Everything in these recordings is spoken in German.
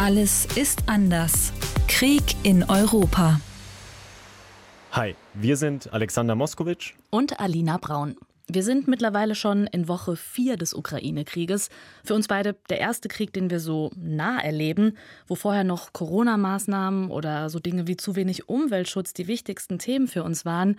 Alles ist anders. Krieg in Europa. Hi, wir sind Alexander Moskowitsch und Alina Braun. Wir sind mittlerweile schon in Woche 4 des Ukraine-Krieges. Für uns beide der erste Krieg, den wir so nah erleben, wo vorher noch Corona-Maßnahmen oder so Dinge wie zu wenig Umweltschutz die wichtigsten Themen für uns waren.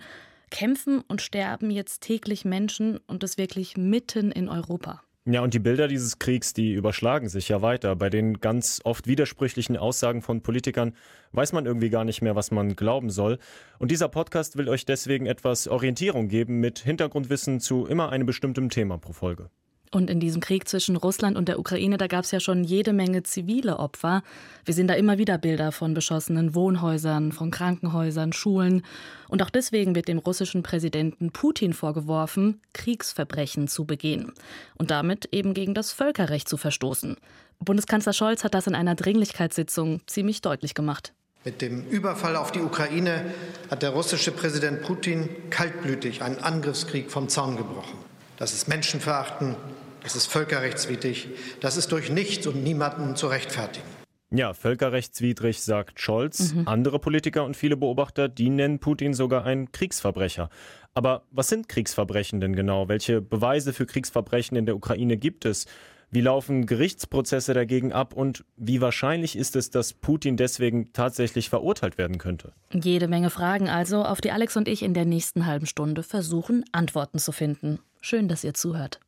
Kämpfen und sterben jetzt täglich Menschen und das wirklich mitten in Europa. Ja, und die Bilder dieses Kriegs, die überschlagen sich ja weiter. Bei den ganz oft widersprüchlichen Aussagen von Politikern weiß man irgendwie gar nicht mehr, was man glauben soll. Und dieser Podcast will euch deswegen etwas Orientierung geben mit Hintergrundwissen zu immer einem bestimmten Thema pro Folge. Und in diesem Krieg zwischen Russland und der Ukraine, da gab es ja schon jede Menge zivile Opfer. Wir sehen da immer wieder Bilder von beschossenen Wohnhäusern, von Krankenhäusern, Schulen. Und auch deswegen wird dem russischen Präsidenten Putin vorgeworfen, Kriegsverbrechen zu begehen und damit eben gegen das Völkerrecht zu verstoßen. Bundeskanzler Scholz hat das in einer Dringlichkeitssitzung ziemlich deutlich gemacht. Mit dem Überfall auf die Ukraine hat der russische Präsident Putin kaltblütig einen Angriffskrieg vom Zaun gebrochen. Das ist Menschenverachten, das ist völkerrechtswidrig, das ist durch nichts und niemanden zu rechtfertigen. Ja, völkerrechtswidrig, sagt Scholz. Mhm. Andere Politiker und viele Beobachter, die nennen Putin sogar einen Kriegsverbrecher. Aber was sind Kriegsverbrechen denn genau? Welche Beweise für Kriegsverbrechen in der Ukraine gibt es? Wie laufen Gerichtsprozesse dagegen ab und wie wahrscheinlich ist es, dass Putin deswegen tatsächlich verurteilt werden könnte? Jede Menge Fragen also, auf die Alex und ich in der nächsten halben Stunde versuchen, Antworten zu finden. Schön, dass ihr zuhört.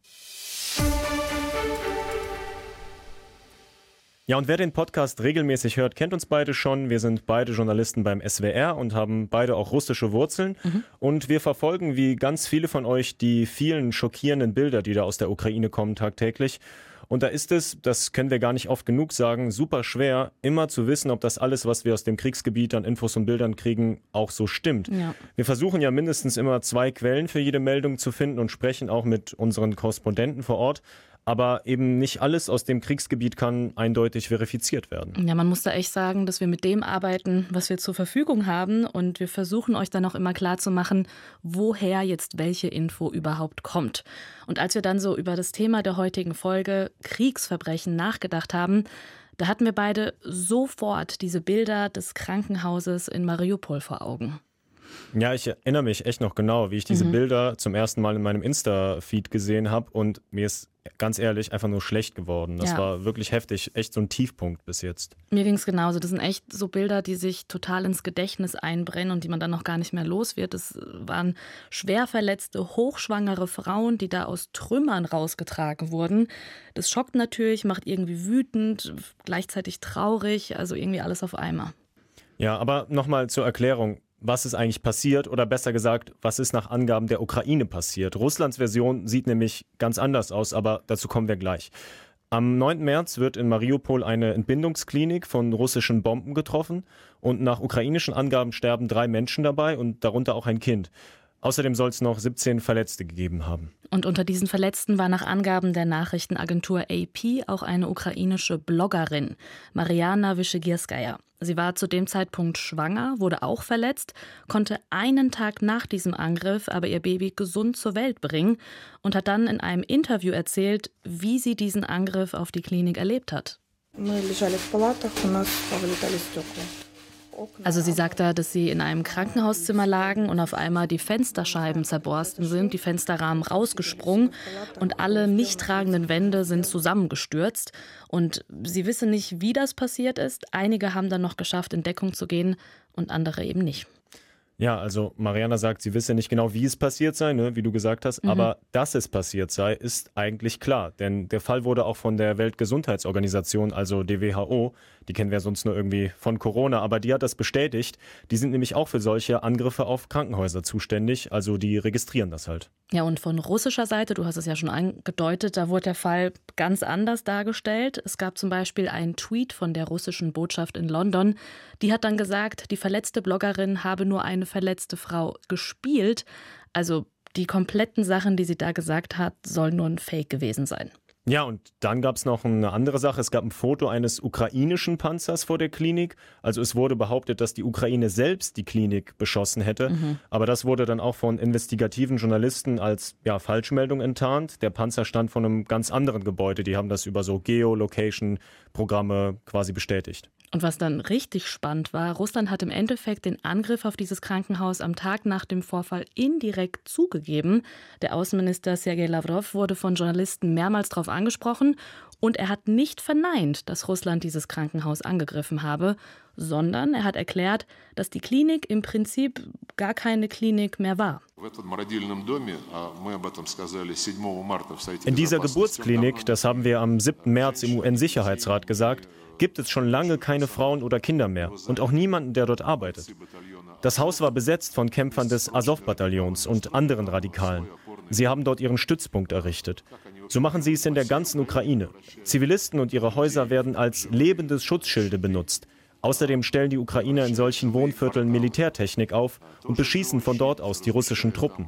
Ja, und wer den Podcast regelmäßig hört, kennt uns beide schon. Wir sind beide Journalisten beim SWR und haben beide auch russische Wurzeln. Mhm. Und wir verfolgen, wie ganz viele von euch, die vielen schockierenden Bilder, die da aus der Ukraine kommen tagtäglich. Und da ist es, das können wir gar nicht oft genug sagen, super schwer, immer zu wissen, ob das alles, was wir aus dem Kriegsgebiet an Infos und Bildern kriegen, auch so stimmt. Ja. Wir versuchen ja mindestens immer zwei Quellen für jede Meldung zu finden und sprechen auch mit unseren Korrespondenten vor Ort aber eben nicht alles aus dem Kriegsgebiet kann eindeutig verifiziert werden. Ja, man muss da echt sagen, dass wir mit dem arbeiten, was wir zur Verfügung haben und wir versuchen euch dann auch immer klar zu machen, woher jetzt welche Info überhaupt kommt. Und als wir dann so über das Thema der heutigen Folge Kriegsverbrechen nachgedacht haben, da hatten wir beide sofort diese Bilder des Krankenhauses in Mariupol vor Augen. Ja, ich erinnere mich echt noch genau, wie ich diese mhm. Bilder zum ersten Mal in meinem Insta-Feed gesehen habe und mir ist ganz ehrlich einfach nur schlecht geworden. Das ja. war wirklich heftig, echt so ein Tiefpunkt bis jetzt. Mir ging es genauso. Das sind echt so Bilder, die sich total ins Gedächtnis einbrennen und die man dann noch gar nicht mehr los wird. Das waren schwer verletzte, hochschwangere Frauen, die da aus Trümmern rausgetragen wurden. Das schockt natürlich, macht irgendwie wütend, gleichzeitig traurig, also irgendwie alles auf einmal. Ja, aber nochmal zur Erklärung was ist eigentlich passiert oder besser gesagt, was ist nach Angaben der Ukraine passiert. Russlands Version sieht nämlich ganz anders aus, aber dazu kommen wir gleich. Am 9. März wird in Mariupol eine Entbindungsklinik von russischen Bomben getroffen und nach ukrainischen Angaben sterben drei Menschen dabei und darunter auch ein Kind. Außerdem soll es noch 17 Verletzte gegeben haben. Und unter diesen Verletzten war nach Angaben der Nachrichtenagentur AP auch eine ukrainische Bloggerin, Mariana Wischegirskaya. Sie war zu dem Zeitpunkt schwanger, wurde auch verletzt, konnte einen Tag nach diesem Angriff aber ihr Baby gesund zur Welt bringen und hat dann in einem Interview erzählt, wie sie diesen Angriff auf die Klinik erlebt hat. Wir lagen in Palaten, uns also sie sagt da, dass sie in einem Krankenhauszimmer lagen und auf einmal die Fensterscheiben zerborsten sind, die Fensterrahmen rausgesprungen und alle nicht tragenden Wände sind zusammengestürzt. Und sie wissen nicht, wie das passiert ist. Einige haben dann noch geschafft, in Deckung zu gehen und andere eben nicht. Ja, also Mariana sagt, sie wisse nicht genau, wie es passiert sei, ne, wie du gesagt hast, mhm. aber dass es passiert sei, ist eigentlich klar. Denn der Fall wurde auch von der Weltgesundheitsorganisation, also DWHO, die kennen wir sonst nur irgendwie von Corona, aber die hat das bestätigt. Die sind nämlich auch für solche Angriffe auf Krankenhäuser zuständig, also die registrieren das halt. Ja, und von russischer Seite, du hast es ja schon angedeutet, da wurde der Fall ganz anders dargestellt. Es gab zum Beispiel einen Tweet von der russischen Botschaft in London. Die hat dann gesagt, die verletzte Bloggerin habe nur eine verletzte Frau gespielt. Also die kompletten Sachen, die sie da gesagt hat, sollen nur ein Fake gewesen sein. Ja, und dann gab es noch eine andere Sache. Es gab ein Foto eines ukrainischen Panzers vor der Klinik. Also es wurde behauptet, dass die Ukraine selbst die Klinik beschossen hätte. Mhm. Aber das wurde dann auch von investigativen Journalisten als ja, Falschmeldung enttarnt. Der Panzer stand vor einem ganz anderen Gebäude. Die haben das über so Geolocation-Programme quasi bestätigt. Und was dann richtig spannend war, Russland hat im Endeffekt den Angriff auf dieses Krankenhaus am Tag nach dem Vorfall indirekt zugegeben. Der Außenminister Sergei Lavrov wurde von Journalisten mehrmals darauf angesprochen und er hat nicht verneint, dass Russland dieses Krankenhaus angegriffen habe, sondern er hat erklärt, dass die Klinik im Prinzip gar keine Klinik mehr war. In dieser Geburtsklinik, das haben wir am 7. März im UN-Sicherheitsrat gesagt, gibt es schon lange keine Frauen oder Kinder mehr und auch niemanden, der dort arbeitet. Das Haus war besetzt von Kämpfern des Azov-Bataillons und anderen Radikalen. Sie haben dort ihren Stützpunkt errichtet. So machen sie es in der ganzen Ukraine. Zivilisten und ihre Häuser werden als lebendes Schutzschilde benutzt. Außerdem stellen die Ukrainer in solchen Wohnvierteln Militärtechnik auf und beschießen von dort aus die russischen Truppen.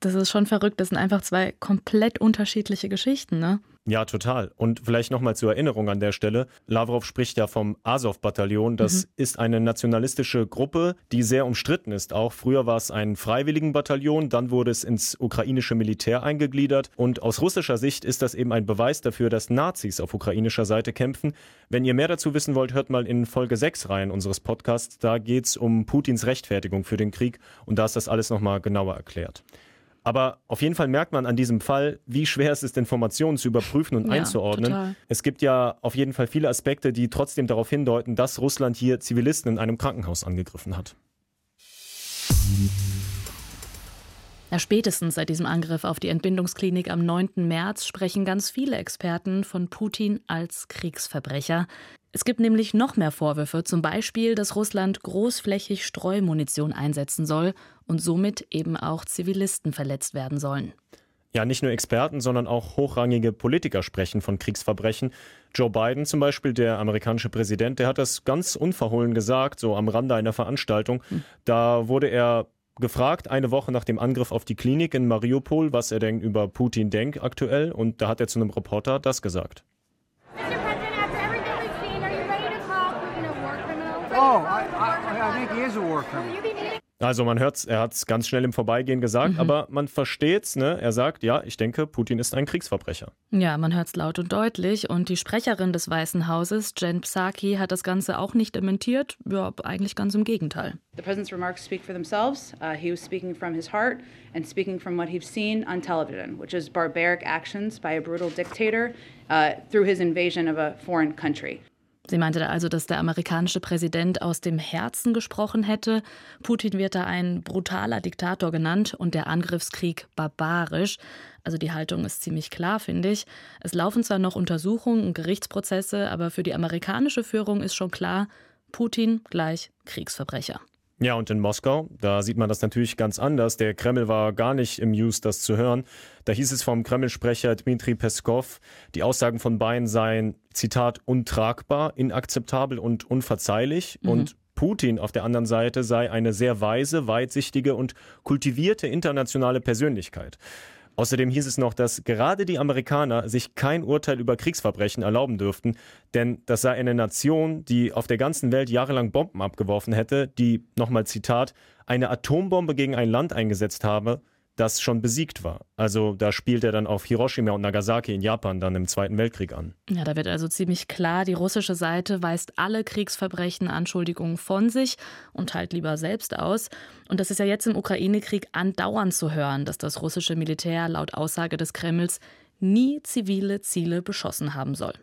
Das ist schon verrückt. Das sind einfach zwei komplett unterschiedliche Geschichten, ne? Ja, total. Und vielleicht nochmal zur Erinnerung an der Stelle. Lavrov spricht ja vom Azov-Bataillon. Das mhm. ist eine nationalistische Gruppe, die sehr umstritten ist. Auch früher war es ein Freiwilligenbataillon, dann wurde es ins ukrainische Militär eingegliedert. Und aus russischer Sicht ist das eben ein Beweis dafür, dass Nazis auf ukrainischer Seite kämpfen. Wenn ihr mehr dazu wissen wollt, hört mal in Folge 6 rein unseres Podcasts. Da geht es um Putins Rechtfertigung für den Krieg und da ist das alles nochmal genauer erklärt. Aber auf jeden Fall merkt man an diesem Fall, wie schwer es ist, Informationen zu überprüfen und ja, einzuordnen. Total. Es gibt ja auf jeden Fall viele Aspekte, die trotzdem darauf hindeuten, dass Russland hier Zivilisten in einem Krankenhaus angegriffen hat. Ja, spätestens seit diesem Angriff auf die Entbindungsklinik am 9. März sprechen ganz viele Experten von Putin als Kriegsverbrecher. Es gibt nämlich noch mehr Vorwürfe, zum Beispiel, dass Russland großflächig Streumunition einsetzen soll und somit eben auch Zivilisten verletzt werden sollen. Ja, nicht nur Experten, sondern auch hochrangige Politiker sprechen von Kriegsverbrechen. Joe Biden zum Beispiel, der amerikanische Präsident, der hat das ganz unverhohlen gesagt, so am Rande einer Veranstaltung. Hm. Da wurde er gefragt, eine Woche nach dem Angriff auf die Klinik in Mariupol, was er denn über Putin denkt aktuell. Und da hat er zu einem Reporter das gesagt. Oh, I, I, I think he is a war criminal. Also man hört er hat es ganz schnell im Vorbeigehen gesagt, mhm. aber man versteht's, ne? Er sagt, ja, ich denke, Putin ist ein Kriegsverbrecher. Ja, man hört es laut und deutlich. Und die Sprecherin des Weißen Hauses, Jen Psaki, hat das Ganze auch nicht dementiert. Ja, eigentlich ganz im Gegenteil. The president's remarks speak for themselves. Uh, he was speaking from his heart and speaking from what he's seen on television, which is barbaric actions by a brutal dictator uh, through his invasion of a foreign country. Sie meinte also, dass der amerikanische Präsident aus dem Herzen gesprochen hätte. Putin wird da ein brutaler Diktator genannt und der Angriffskrieg barbarisch. Also die Haltung ist ziemlich klar, finde ich. Es laufen zwar noch Untersuchungen und Gerichtsprozesse, aber für die amerikanische Führung ist schon klar, Putin gleich Kriegsverbrecher. Ja, und in Moskau, da sieht man das natürlich ganz anders. Der Kreml war gar nicht im Use, das zu hören. Da hieß es vom Kreml-Sprecher Dmitri Peskov, die Aussagen von beiden seien, Zitat, untragbar, inakzeptabel und unverzeihlich. Mhm. Und Putin auf der anderen Seite sei eine sehr weise, weitsichtige und kultivierte internationale Persönlichkeit. Außerdem hieß es noch, dass gerade die Amerikaner sich kein Urteil über Kriegsverbrechen erlauben dürften, denn das sei eine Nation, die auf der ganzen Welt jahrelang Bomben abgeworfen hätte, die, nochmal Zitat, eine Atombombe gegen ein Land eingesetzt habe, das schon besiegt war. Also da spielt er dann auf Hiroshima und Nagasaki in Japan dann im Zweiten Weltkrieg an. Ja, da wird also ziemlich klar, die russische Seite weist alle Kriegsverbrechen, Anschuldigungen von sich und teilt lieber selbst aus. Und das ist ja jetzt im Ukraine-Krieg andauernd zu hören, dass das russische Militär laut Aussage des Kremls nie zivile Ziele beschossen haben soll.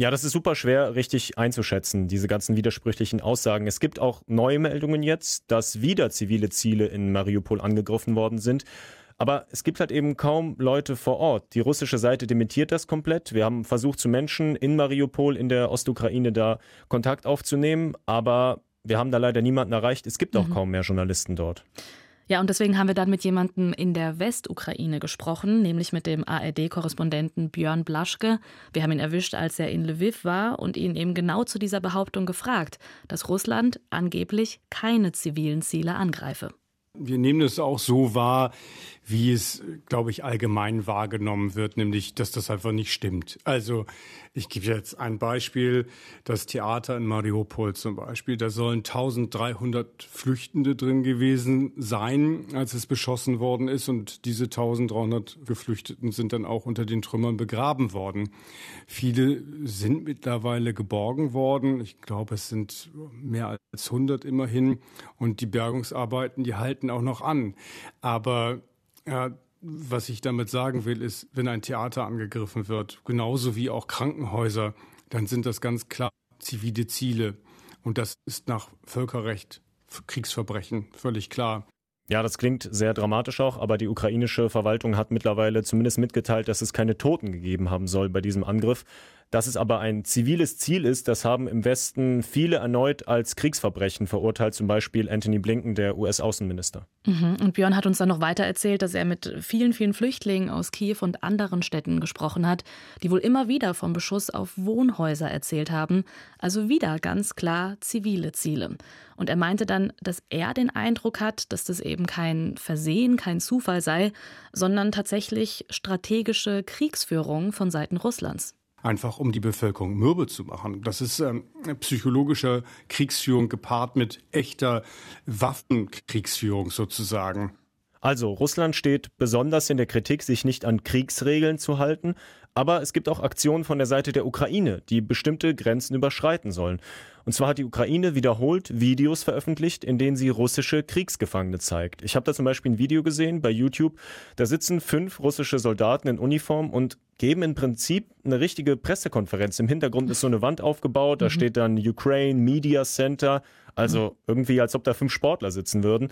Ja, das ist super schwer richtig einzuschätzen, diese ganzen widersprüchlichen Aussagen. Es gibt auch neue Meldungen jetzt, dass wieder zivile Ziele in Mariupol angegriffen worden sind. Aber es gibt halt eben kaum Leute vor Ort. Die russische Seite dementiert das komplett. Wir haben versucht, zu Menschen in Mariupol, in der Ostukraine, da Kontakt aufzunehmen. Aber wir haben da leider niemanden erreicht. Es gibt auch mhm. kaum mehr Journalisten dort. Ja, und deswegen haben wir dann mit jemandem in der Westukraine gesprochen, nämlich mit dem ARD-Korrespondenten Björn Blaschke. Wir haben ihn erwischt, als er in Lviv war und ihn eben genau zu dieser Behauptung gefragt, dass Russland angeblich keine zivilen Ziele angreife. Wir nehmen es auch so wahr, wie es, glaube ich, allgemein wahrgenommen wird, nämlich, dass das einfach nicht stimmt. Also ich gebe jetzt ein Beispiel, das Theater in Mariupol zum Beispiel. Da sollen 1300 Flüchtende drin gewesen sein, als es beschossen worden ist. Und diese 1300 Geflüchteten sind dann auch unter den Trümmern begraben worden. Viele sind mittlerweile geborgen worden. Ich glaube, es sind mehr als 100 immerhin. Und die Bergungsarbeiten, die halten auch noch an. Aber ja, was ich damit sagen will, ist, wenn ein Theater angegriffen wird, genauso wie auch Krankenhäuser, dann sind das ganz klar zivile Ziele. Und das ist nach Völkerrecht Kriegsverbrechen, völlig klar. Ja, das klingt sehr dramatisch auch, aber die ukrainische Verwaltung hat mittlerweile zumindest mitgeteilt, dass es keine Toten gegeben haben soll bei diesem Angriff. Dass es aber ein ziviles Ziel ist, das haben im Westen viele erneut als Kriegsverbrechen verurteilt, zum Beispiel Anthony Blinken, der US-Außenminister. Mhm. Und Björn hat uns dann noch weiter erzählt, dass er mit vielen, vielen Flüchtlingen aus Kiew und anderen Städten gesprochen hat, die wohl immer wieder vom Beschuss auf Wohnhäuser erzählt haben. Also wieder ganz klar zivile Ziele. Und er meinte dann, dass er den Eindruck hat, dass das eben kein Versehen, kein Zufall sei, sondern tatsächlich strategische Kriegsführung von Seiten Russlands einfach um die Bevölkerung mürbe zu machen. Das ist ähm, psychologischer Kriegsführung gepaart mit echter Waffenkriegsführung sozusagen. Also Russland steht besonders in der Kritik, sich nicht an Kriegsregeln zu halten, aber es gibt auch Aktionen von der Seite der Ukraine, die bestimmte Grenzen überschreiten sollen. Und zwar hat die Ukraine wiederholt Videos veröffentlicht, in denen sie russische Kriegsgefangene zeigt. Ich habe da zum Beispiel ein Video gesehen bei YouTube. Da sitzen fünf russische Soldaten in Uniform und geben im Prinzip eine richtige Pressekonferenz. Im Hintergrund ist so eine Wand aufgebaut, da mhm. steht dann Ukraine Media Center, also irgendwie als ob da fünf Sportler sitzen würden.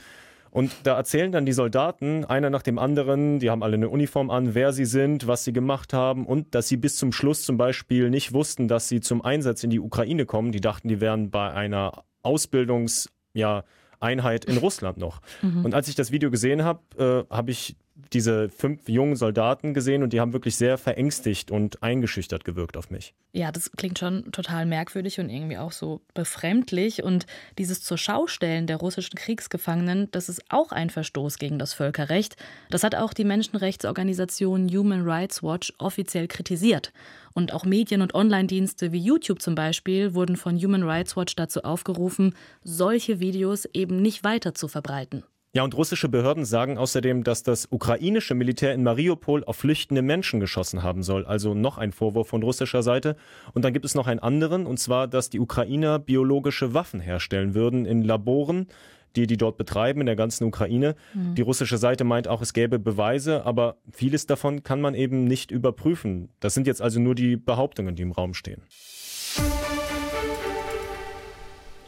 Und da erzählen dann die Soldaten, einer nach dem anderen, die haben alle eine Uniform an, wer sie sind, was sie gemacht haben und dass sie bis zum Schluss zum Beispiel nicht wussten, dass sie zum Einsatz in die Ukraine kommen. Die dachten, die wären bei einer Ausbildungs, ja, Einheit in Russland noch. Mhm. Und als ich das Video gesehen habe, äh, habe ich diese fünf jungen Soldaten gesehen und die haben wirklich sehr verängstigt und eingeschüchtert gewirkt auf mich. Ja, das klingt schon total merkwürdig und irgendwie auch so befremdlich. Und dieses zur Schaustellen der russischen Kriegsgefangenen, das ist auch ein Verstoß gegen das Völkerrecht. Das hat auch die Menschenrechtsorganisation Human Rights Watch offiziell kritisiert. Und auch Medien und Online-Dienste wie YouTube zum Beispiel wurden von Human Rights Watch dazu aufgerufen, solche Videos eben nicht weiter zu verbreiten. Ja, und russische Behörden sagen außerdem, dass das ukrainische Militär in Mariupol auf flüchtende Menschen geschossen haben soll. Also noch ein Vorwurf von russischer Seite. Und dann gibt es noch einen anderen, und zwar, dass die Ukrainer biologische Waffen herstellen würden in Laboren, die die dort betreiben in der ganzen Ukraine. Mhm. Die russische Seite meint auch, es gäbe Beweise, aber vieles davon kann man eben nicht überprüfen. Das sind jetzt also nur die Behauptungen, die im Raum stehen.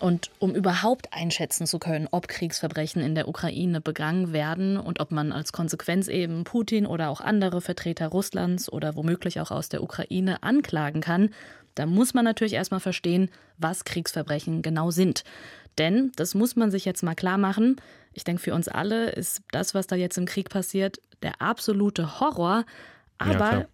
Und um überhaupt einschätzen zu können, ob Kriegsverbrechen in der Ukraine begangen werden und ob man als Konsequenz eben Putin oder auch andere Vertreter Russlands oder womöglich auch aus der Ukraine anklagen kann, da muss man natürlich erstmal verstehen, was Kriegsverbrechen genau sind. Denn, das muss man sich jetzt mal klar machen, ich denke, für uns alle ist das, was da jetzt im Krieg passiert, der absolute Horror. Aber ja,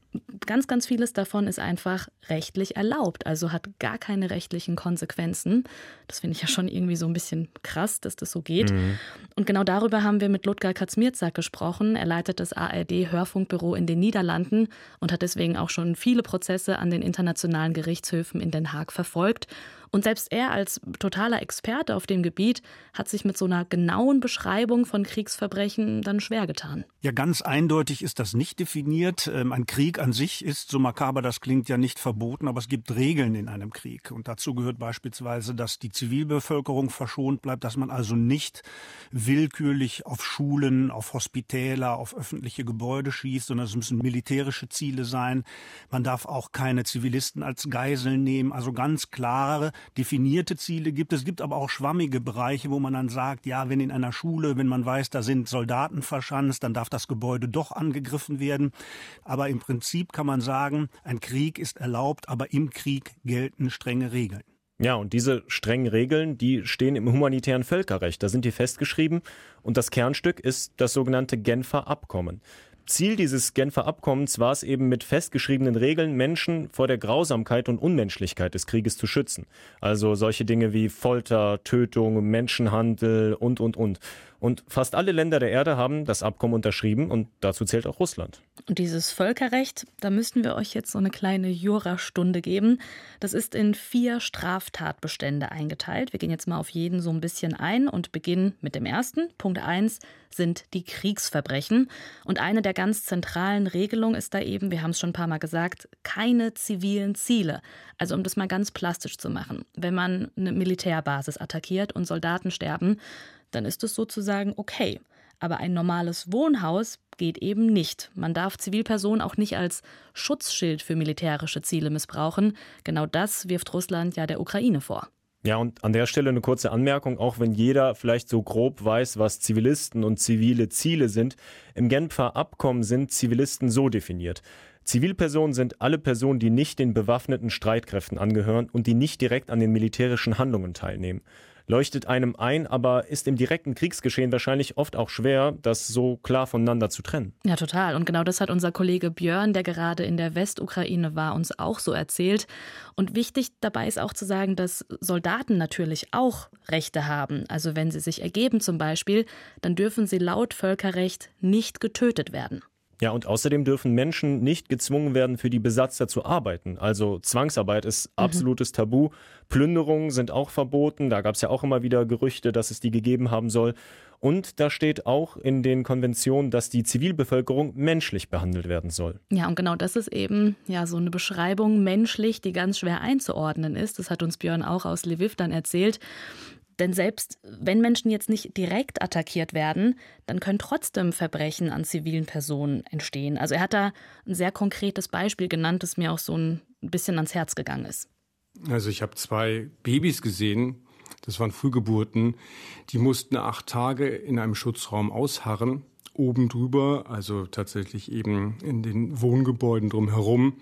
ganz, ganz vieles davon ist einfach rechtlich erlaubt, also hat gar keine rechtlichen Konsequenzen. Das finde ich ja schon irgendwie so ein bisschen krass, dass das so geht. Mhm. Und genau darüber haben wir mit Ludger Kaczmierzak gesprochen. Er leitet das ARD-Hörfunkbüro in den Niederlanden und hat deswegen auch schon viele Prozesse an den internationalen Gerichtshöfen in Den Haag verfolgt. Und selbst er als totaler Experte auf dem Gebiet hat sich mit so einer genauen Beschreibung von Kriegsverbrechen dann schwer getan. Ja, ganz eindeutig ist das nicht definiert. Ähm, ein Krieg an sich ist, so makaber das klingt, ja nicht verboten, aber es gibt Regeln in einem Krieg. Und dazu gehört beispielsweise, dass die Zivilbevölkerung verschont bleibt, dass man also nicht willkürlich auf Schulen, auf Hospitäler, auf öffentliche Gebäude schießt, sondern es müssen militärische Ziele sein. Man darf auch keine Zivilisten als Geiseln nehmen. Also ganz klare definierte Ziele gibt. Es gibt aber auch schwammige Bereiche, wo man dann sagt, ja, wenn in einer Schule, wenn man weiß, da sind Soldaten verschanzt, dann darf das Gebäude doch angegriffen werden. Aber im Prinzip kann man sagen, ein Krieg ist erlaubt, aber im Krieg gelten strenge Regeln. Ja, und diese strengen Regeln, die stehen im humanitären Völkerrecht. Da sind die festgeschrieben. Und das Kernstück ist das sogenannte Genfer Abkommen. Ziel dieses Genfer Abkommens war es eben mit festgeschriebenen Regeln, Menschen vor der Grausamkeit und Unmenschlichkeit des Krieges zu schützen. Also solche Dinge wie Folter, Tötung, Menschenhandel und, und, und. Und fast alle Länder der Erde haben das Abkommen unterschrieben und dazu zählt auch Russland. Und dieses Völkerrecht, da müssten wir euch jetzt so eine kleine Jurastunde geben. Das ist in vier Straftatbestände eingeteilt. Wir gehen jetzt mal auf jeden so ein bisschen ein und beginnen mit dem ersten. Punkt 1 sind die Kriegsverbrechen. Und eine der ganz zentralen Regelungen ist da eben, wir haben es schon ein paar Mal gesagt, keine zivilen Ziele. Also um das mal ganz plastisch zu machen. Wenn man eine Militärbasis attackiert und Soldaten sterben, dann ist es sozusagen okay. Aber ein normales Wohnhaus geht eben nicht. Man darf Zivilpersonen auch nicht als Schutzschild für militärische Ziele missbrauchen. Genau das wirft Russland ja der Ukraine vor. Ja, und an der Stelle eine kurze Anmerkung, auch wenn jeder vielleicht so grob weiß, was Zivilisten und zivile Ziele sind. Im Genfer Abkommen sind Zivilisten so definiert. Zivilpersonen sind alle Personen, die nicht den bewaffneten Streitkräften angehören und die nicht direkt an den militärischen Handlungen teilnehmen leuchtet einem ein, aber ist im direkten Kriegsgeschehen wahrscheinlich oft auch schwer, das so klar voneinander zu trennen. Ja, total. Und genau das hat unser Kollege Björn, der gerade in der Westukraine war, uns auch so erzählt. Und wichtig dabei ist auch zu sagen, dass Soldaten natürlich auch Rechte haben. Also wenn sie sich ergeben zum Beispiel, dann dürfen sie laut Völkerrecht nicht getötet werden. Ja, und außerdem dürfen Menschen nicht gezwungen werden, für die Besatzer zu arbeiten. Also Zwangsarbeit ist mhm. absolutes mhm. Tabu. Plünderungen sind auch verboten. Da gab es ja auch immer wieder Gerüchte, dass es die gegeben haben soll. Und da steht auch in den Konventionen, dass die Zivilbevölkerung menschlich behandelt werden soll. Ja, und genau das ist eben ja so eine Beschreibung menschlich, die ganz schwer einzuordnen ist. Das hat uns Björn auch aus Lviv dann erzählt. Denn selbst wenn Menschen jetzt nicht direkt attackiert werden, dann können trotzdem Verbrechen an zivilen Personen entstehen. Also er hat da ein sehr konkretes Beispiel genannt, das mir auch so ein bisschen ans Herz gegangen ist. Also ich habe zwei Babys gesehen, das waren Frühgeburten, die mussten acht Tage in einem Schutzraum ausharren, oben drüber, also tatsächlich eben in den Wohngebäuden drumherum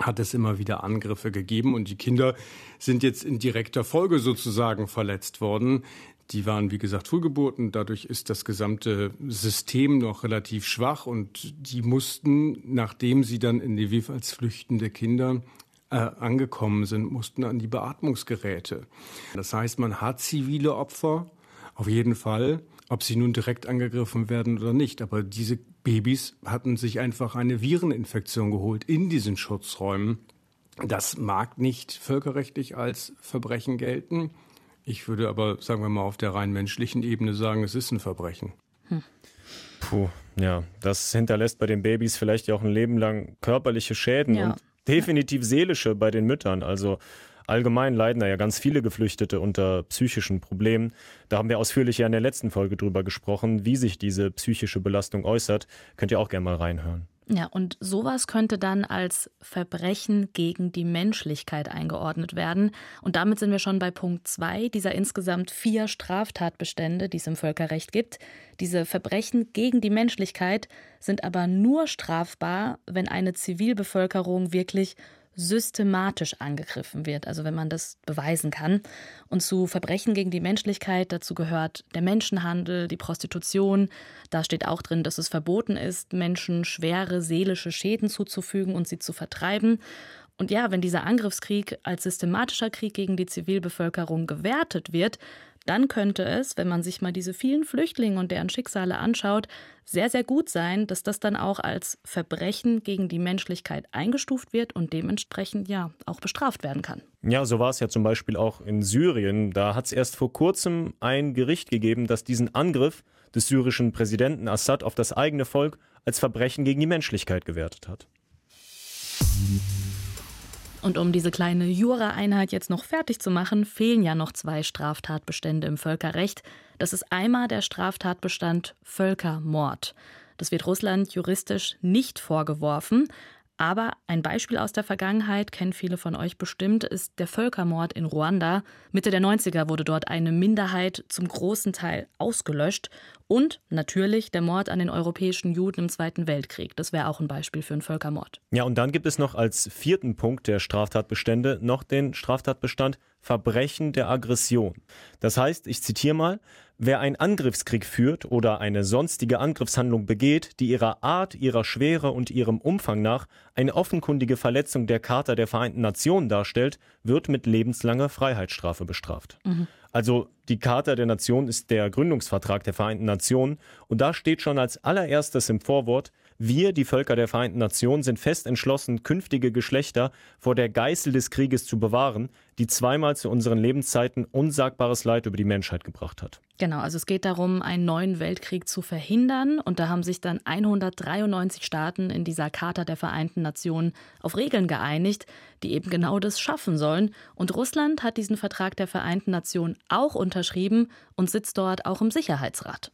hat es immer wieder Angriffe gegeben und die Kinder sind jetzt in direkter Folge sozusagen verletzt worden. Die waren, wie gesagt, Frühgeburten. Dadurch ist das gesamte System noch relativ schwach und die mussten, nachdem sie dann in Lviv als flüchtende Kinder äh, angekommen sind, mussten an die Beatmungsgeräte. Das heißt, man hat zivile Opfer, auf jeden Fall, ob sie nun direkt angegriffen werden oder nicht. Aber diese Babys hatten sich einfach eine Vireninfektion geholt in diesen Schutzräumen. Das mag nicht völkerrechtlich als Verbrechen gelten. Ich würde aber, sagen wir mal, auf der rein menschlichen Ebene sagen, es ist ein Verbrechen. Hm. Puh, ja, das hinterlässt bei den Babys vielleicht ja auch ein Leben lang körperliche Schäden ja. und definitiv seelische bei den Müttern. Also Allgemein leiden da ja ganz viele Geflüchtete unter psychischen Problemen. Da haben wir ausführlich ja in der letzten Folge drüber gesprochen, wie sich diese psychische Belastung äußert. Könnt ihr auch gerne mal reinhören. Ja, und sowas könnte dann als Verbrechen gegen die Menschlichkeit eingeordnet werden. Und damit sind wir schon bei Punkt zwei dieser insgesamt vier Straftatbestände, die es im Völkerrecht gibt. Diese Verbrechen gegen die Menschlichkeit sind aber nur strafbar, wenn eine Zivilbevölkerung wirklich systematisch angegriffen wird, also wenn man das beweisen kann. Und zu Verbrechen gegen die Menschlichkeit, dazu gehört der Menschenhandel, die Prostitution. Da steht auch drin, dass es verboten ist, Menschen schwere seelische Schäden zuzufügen und sie zu vertreiben. Und ja, wenn dieser Angriffskrieg als systematischer Krieg gegen die Zivilbevölkerung gewertet wird, dann könnte es, wenn man sich mal diese vielen Flüchtlinge und deren Schicksale anschaut, sehr, sehr gut sein, dass das dann auch als Verbrechen gegen die Menschlichkeit eingestuft wird und dementsprechend ja auch bestraft werden kann. Ja, so war es ja zum Beispiel auch in Syrien. Da hat es erst vor kurzem ein Gericht gegeben, das diesen Angriff des syrischen Präsidenten Assad auf das eigene Volk als Verbrechen gegen die Menschlichkeit gewertet hat. Und um diese kleine Jura-Einheit jetzt noch fertig zu machen, fehlen ja noch zwei Straftatbestände im Völkerrecht. Das ist einmal der Straftatbestand Völkermord. Das wird Russland juristisch nicht vorgeworfen. Aber ein Beispiel aus der Vergangenheit, kennen viele von euch bestimmt, ist der Völkermord in Ruanda. Mitte der 90er wurde dort eine Minderheit zum großen Teil ausgelöscht. Und natürlich der Mord an den europäischen Juden im Zweiten Weltkrieg. Das wäre auch ein Beispiel für einen Völkermord. Ja, und dann gibt es noch als vierten Punkt der Straftatbestände noch den Straftatbestand Verbrechen der Aggression. Das heißt, ich zitiere mal, wer einen Angriffskrieg führt oder eine sonstige Angriffshandlung begeht, die ihrer Art, ihrer Schwere und ihrem Umfang nach eine offenkundige Verletzung der Charta der Vereinten Nationen darstellt, wird mit lebenslanger Freiheitsstrafe bestraft. Mhm. Also die Charta der Nation ist der Gründungsvertrag der Vereinten Nationen und da steht schon als allererstes im Vorwort, wir, die Völker der Vereinten Nationen, sind fest entschlossen, künftige Geschlechter vor der Geißel des Krieges zu bewahren, die zweimal zu unseren Lebenszeiten unsagbares Leid über die Menschheit gebracht hat. Genau, also es geht darum, einen neuen Weltkrieg zu verhindern. Und da haben sich dann 193 Staaten in dieser Charta der Vereinten Nationen auf Regeln geeinigt, die eben genau das schaffen sollen. Und Russland hat diesen Vertrag der Vereinten Nationen auch unterschrieben und sitzt dort auch im Sicherheitsrat.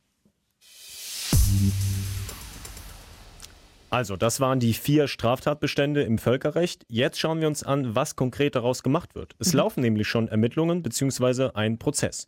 Also, das waren die vier Straftatbestände im Völkerrecht. Jetzt schauen wir uns an, was konkret daraus gemacht wird. Es mhm. laufen nämlich schon Ermittlungen bzw. ein Prozess.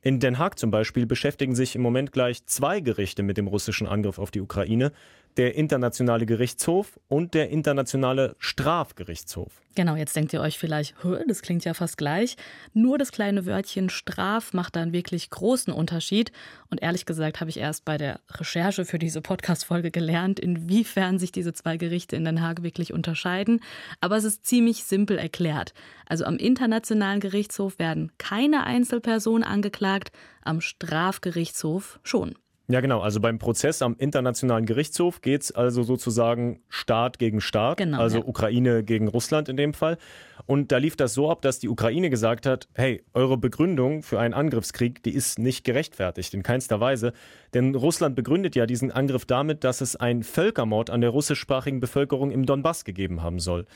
In Den Haag zum Beispiel beschäftigen sich im Moment gleich zwei Gerichte mit dem russischen Angriff auf die Ukraine der Internationale Gerichtshof und der Internationale Strafgerichtshof. Genau, jetzt denkt ihr euch vielleicht, das klingt ja fast gleich. Nur das kleine Wörtchen Straf macht da einen wirklich großen Unterschied. Und ehrlich gesagt habe ich erst bei der Recherche für diese Podcast-Folge gelernt, inwiefern sich diese zwei Gerichte in Den Haag wirklich unterscheiden. Aber es ist ziemlich simpel erklärt. Also am Internationalen Gerichtshof werden keine Einzelpersonen angeklagt, am Strafgerichtshof schon. Ja, genau. Also beim Prozess am Internationalen Gerichtshof geht es also sozusagen Staat gegen Staat, genau, also ja. Ukraine gegen Russland in dem Fall. Und da lief das so ab, dass die Ukraine gesagt hat, hey, eure Begründung für einen Angriffskrieg, die ist nicht gerechtfertigt, in keinster Weise. Denn Russland begründet ja diesen Angriff damit, dass es einen Völkermord an der russischsprachigen Bevölkerung im Donbass gegeben haben soll.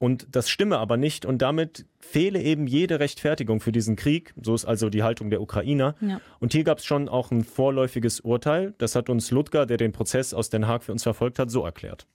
Und das stimme aber nicht und damit fehle eben jede Rechtfertigung für diesen Krieg. So ist also die Haltung der Ukrainer. Ja. Und hier gab es schon auch ein vorläufiges Urteil. Das hat uns Ludger, der den Prozess aus Den Haag für uns verfolgt hat, so erklärt.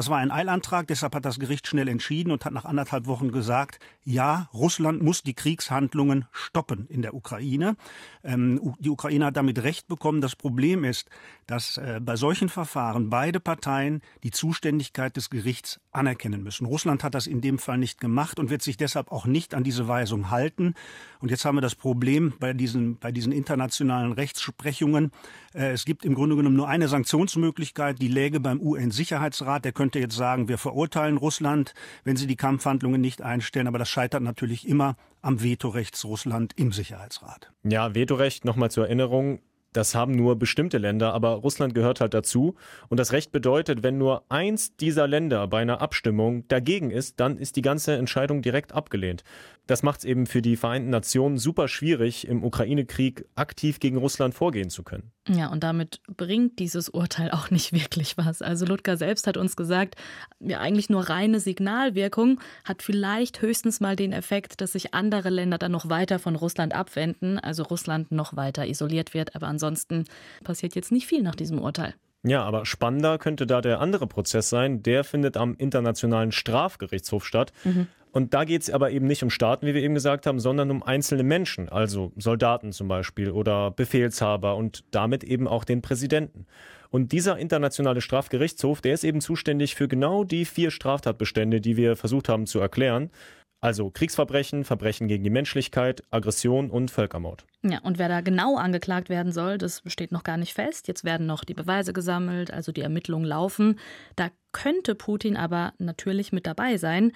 Das war ein Eilantrag, deshalb hat das Gericht schnell entschieden und hat nach anderthalb Wochen gesagt, ja, Russland muss die Kriegshandlungen stoppen in der Ukraine. Ähm, die Ukraine hat damit Recht bekommen. Das Problem ist, dass äh, bei solchen Verfahren beide Parteien die Zuständigkeit des Gerichts anerkennen müssen. Russland hat das in dem Fall nicht gemacht und wird sich deshalb auch nicht an diese Weisung halten. Und jetzt haben wir das Problem bei diesen, bei diesen internationalen Rechtsprechungen. Äh, es gibt im Grunde genommen nur eine Sanktionsmöglichkeit, die läge beim UN-Sicherheitsrat. Der könnte jetzt sagen, wir verurteilen Russland, wenn sie die Kampfhandlungen nicht einstellen. Aber das scheitert natürlich immer am Vetorecht Russland im Sicherheitsrat. Ja, Vetorecht, nochmal zur Erinnerung, das haben nur bestimmte Länder, aber Russland gehört halt dazu. Und das Recht bedeutet, wenn nur eins dieser Länder bei einer Abstimmung dagegen ist, dann ist die ganze Entscheidung direkt abgelehnt. Das macht es eben für die Vereinten Nationen super schwierig, im Ukraine-Krieg aktiv gegen Russland vorgehen zu können. Ja, und damit bringt dieses Urteil auch nicht wirklich was. Also Ludger selbst hat uns gesagt, ja, eigentlich nur reine Signalwirkung hat vielleicht höchstens mal den Effekt, dass sich andere Länder dann noch weiter von Russland abwenden, also Russland noch weiter isoliert wird. Aber ansonsten passiert jetzt nicht viel nach diesem Urteil. Ja, aber spannender könnte da der andere Prozess sein. Der findet am Internationalen Strafgerichtshof statt. Mhm. Und da geht es aber eben nicht um Staaten, wie wir eben gesagt haben, sondern um einzelne Menschen, also Soldaten zum Beispiel oder Befehlshaber und damit eben auch den Präsidenten. Und dieser internationale Strafgerichtshof, der ist eben zuständig für genau die vier Straftatbestände, die wir versucht haben zu erklären. Also Kriegsverbrechen, Verbrechen gegen die Menschlichkeit, Aggression und Völkermord. Ja, und wer da genau angeklagt werden soll, das steht noch gar nicht fest. Jetzt werden noch die Beweise gesammelt, also die Ermittlungen laufen. Da könnte Putin aber natürlich mit dabei sein.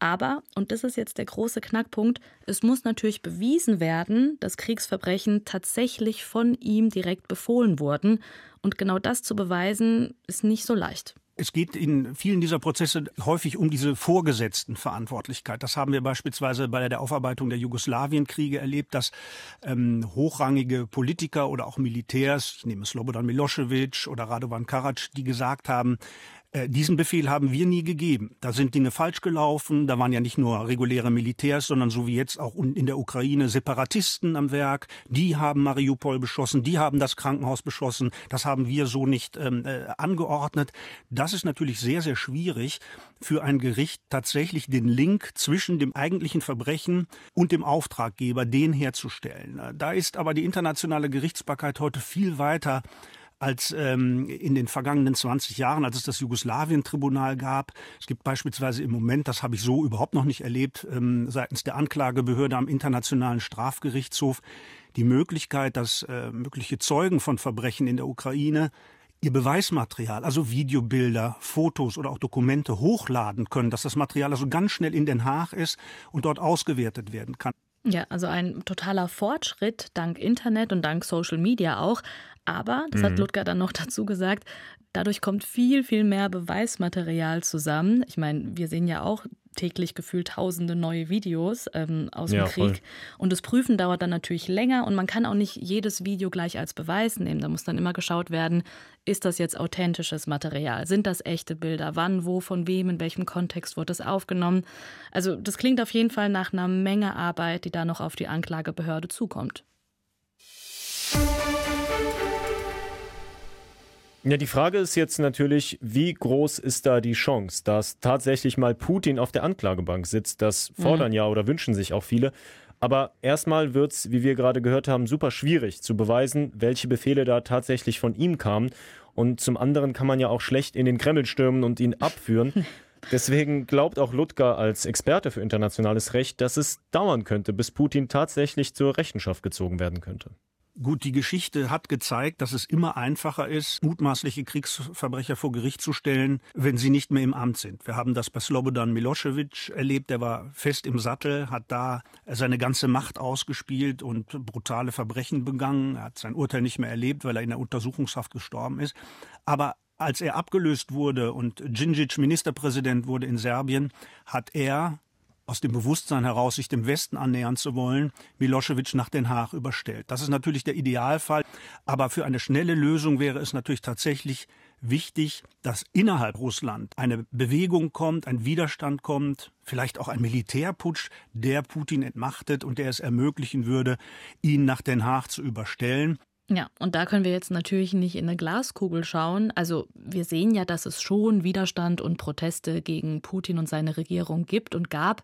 Aber, und das ist jetzt der große Knackpunkt, es muss natürlich bewiesen werden, dass Kriegsverbrechen tatsächlich von ihm direkt befohlen wurden. Und genau das zu beweisen, ist nicht so leicht. Es geht in vielen dieser Prozesse häufig um diese vorgesetzten Verantwortlichkeit. Das haben wir beispielsweise bei der Aufarbeitung der Jugoslawienkriege erlebt, dass ähm, hochrangige Politiker oder auch Militärs, ich nehme Slobodan Milosevic oder Radovan Karac, die gesagt haben, äh, diesen Befehl haben wir nie gegeben. Da sind Dinge falsch gelaufen. Da waren ja nicht nur reguläre Militärs, sondern so wie jetzt auch in der Ukraine Separatisten am Werk. Die haben Mariupol beschossen. Die haben das Krankenhaus beschossen. Das haben wir so nicht ähm, äh, angeordnet. Das ist natürlich sehr, sehr schwierig für ein Gericht tatsächlich den Link zwischen dem eigentlichen Verbrechen und dem Auftraggeber, den herzustellen. Da ist aber die internationale Gerichtsbarkeit heute viel weiter als ähm, in den vergangenen 20 Jahren, als es das Jugoslawien-Tribunal gab. Es gibt beispielsweise im Moment, das habe ich so überhaupt noch nicht erlebt, ähm, seitens der Anklagebehörde am Internationalen Strafgerichtshof die Möglichkeit, dass äh, mögliche Zeugen von Verbrechen in der Ukraine ihr Beweismaterial, also Videobilder, Fotos oder auch Dokumente hochladen können, dass das Material also ganz schnell in Den Haag ist und dort ausgewertet werden kann. Ja, also ein totaler Fortschritt dank Internet und dank Social Media auch. Aber, das mhm. hat Ludger dann noch dazu gesagt, dadurch kommt viel, viel mehr Beweismaterial zusammen. Ich meine, wir sehen ja auch täglich gefühlt tausende neue Videos ähm, aus dem Krieg. Voll. Und das Prüfen dauert dann natürlich länger und man kann auch nicht jedes Video gleich als Beweis nehmen. Da muss dann immer geschaut werden, ist das jetzt authentisches Material? Sind das echte Bilder? Wann, wo, von wem, in welchem Kontext wurde es aufgenommen? Also das klingt auf jeden Fall nach einer Menge Arbeit, die da noch auf die Anklagebehörde zukommt. Ja, die Frage ist jetzt natürlich, wie groß ist da die Chance, dass tatsächlich mal Putin auf der Anklagebank sitzt? Das fordern mhm. ja oder wünschen sich auch viele. Aber erstmal wird es, wie wir gerade gehört haben, super schwierig zu beweisen, welche Befehle da tatsächlich von ihm kamen. Und zum anderen kann man ja auch schlecht in den Kreml stürmen und ihn abführen. Deswegen glaubt auch Ludger als Experte für internationales Recht, dass es dauern könnte, bis Putin tatsächlich zur Rechenschaft gezogen werden könnte. Gut, die Geschichte hat gezeigt, dass es immer einfacher ist, mutmaßliche Kriegsverbrecher vor Gericht zu stellen, wenn sie nicht mehr im Amt sind. Wir haben das bei Slobodan Milosevic erlebt, der war fest im Sattel, hat da seine ganze Macht ausgespielt und brutale Verbrechen begangen. Er hat sein Urteil nicht mehr erlebt, weil er in der Untersuchungshaft gestorben ist. Aber als er abgelöst wurde und Djindjic Ministerpräsident wurde in Serbien, hat er aus dem Bewusstsein heraus, sich dem Westen annähern zu wollen, Milosevic nach Den Haag überstellt. Das ist natürlich der Idealfall, aber für eine schnelle Lösung wäre es natürlich tatsächlich wichtig, dass innerhalb Russland eine Bewegung kommt, ein Widerstand kommt, vielleicht auch ein Militärputsch, der Putin entmachtet und der es ermöglichen würde, ihn nach Den Haag zu überstellen. Ja, und da können wir jetzt natürlich nicht in eine Glaskugel schauen. Also wir sehen ja, dass es schon Widerstand und Proteste gegen Putin und seine Regierung gibt und gab,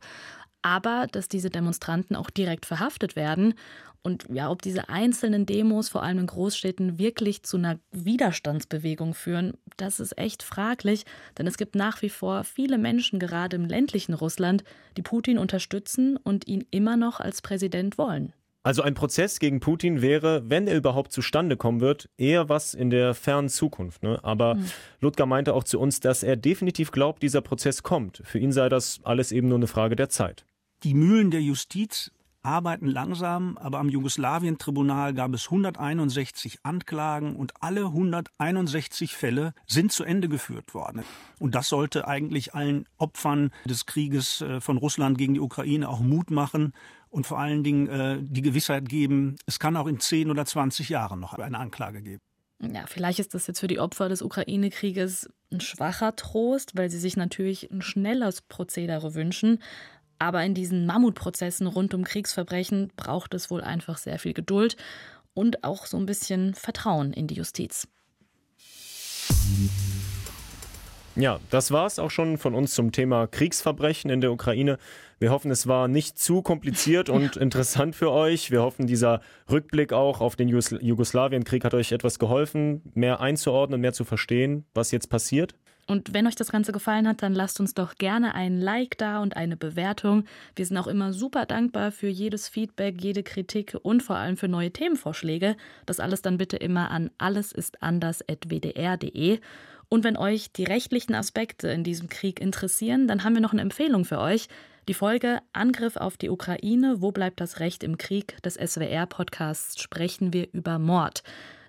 aber dass diese Demonstranten auch direkt verhaftet werden. Und ja, ob diese einzelnen Demos, vor allem in Großstädten, wirklich zu einer Widerstandsbewegung führen, das ist echt fraglich, denn es gibt nach wie vor viele Menschen, gerade im ländlichen Russland, die Putin unterstützen und ihn immer noch als Präsident wollen. Also ein Prozess gegen Putin wäre, wenn er überhaupt zustande kommen wird, eher was in der fernen Zukunft. Ne? Aber mhm. Ludger meinte auch zu uns, dass er definitiv glaubt, dieser Prozess kommt. Für ihn sei das alles eben nur eine Frage der Zeit. Die Mühlen der Justiz arbeiten langsam, aber am Jugoslawien-Tribunal gab es 161 Anklagen und alle 161 Fälle sind zu Ende geführt worden. Und das sollte eigentlich allen Opfern des Krieges äh, von Russland gegen die Ukraine auch Mut machen und vor allen Dingen äh, die Gewissheit geben, es kann auch in 10 oder 20 Jahren noch eine Anklage geben. Ja, vielleicht ist das jetzt für die Opfer des Ukraine-Krieges ein schwacher Trost, weil sie sich natürlich ein schnelles Prozedere wünschen. Aber in diesen Mammutprozessen rund um Kriegsverbrechen braucht es wohl einfach sehr viel Geduld und auch so ein bisschen Vertrauen in die Justiz. Ja, das war es auch schon von uns zum Thema Kriegsverbrechen in der Ukraine. Wir hoffen, es war nicht zu kompliziert und interessant für euch. Wir hoffen, dieser Rückblick auch auf den Jugoslawienkrieg hat euch etwas geholfen, mehr einzuordnen, mehr zu verstehen, was jetzt passiert. Und wenn euch das Ganze gefallen hat, dann lasst uns doch gerne ein Like da und eine Bewertung. Wir sind auch immer super dankbar für jedes Feedback, jede Kritik und vor allem für neue Themenvorschläge. Das alles dann bitte immer an allesistanders.wdr.de. Und wenn euch die rechtlichen Aspekte in diesem Krieg interessieren, dann haben wir noch eine Empfehlung für euch. Die Folge Angriff auf die Ukraine, wo bleibt das Recht im Krieg des SWR-Podcasts sprechen wir über Mord.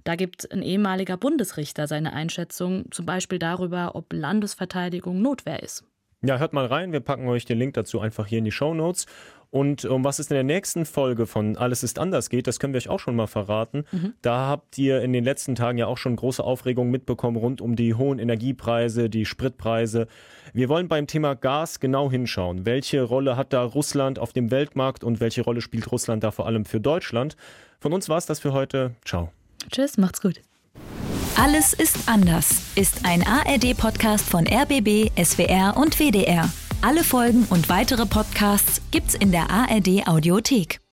Da gibt ein ehemaliger Bundesrichter seine Einschätzung, zum Beispiel darüber, ob Landesverteidigung Notwehr ist. Ja, hört mal rein. Wir packen euch den Link dazu einfach hier in die Show Notes. Und um was es in der nächsten Folge von Alles ist anders geht, das können wir euch auch schon mal verraten. Mhm. Da habt ihr in den letzten Tagen ja auch schon große Aufregung mitbekommen rund um die hohen Energiepreise, die Spritpreise. Wir wollen beim Thema Gas genau hinschauen. Welche Rolle hat da Russland auf dem Weltmarkt und welche Rolle spielt Russland da vor allem für Deutschland? Von uns war es das für heute. Ciao. Tschüss, macht's gut. Alles ist anders ist ein ARD-Podcast von RBB, SWR und WDR. Alle Folgen und weitere Podcasts gibt's in der ARD Audiothek.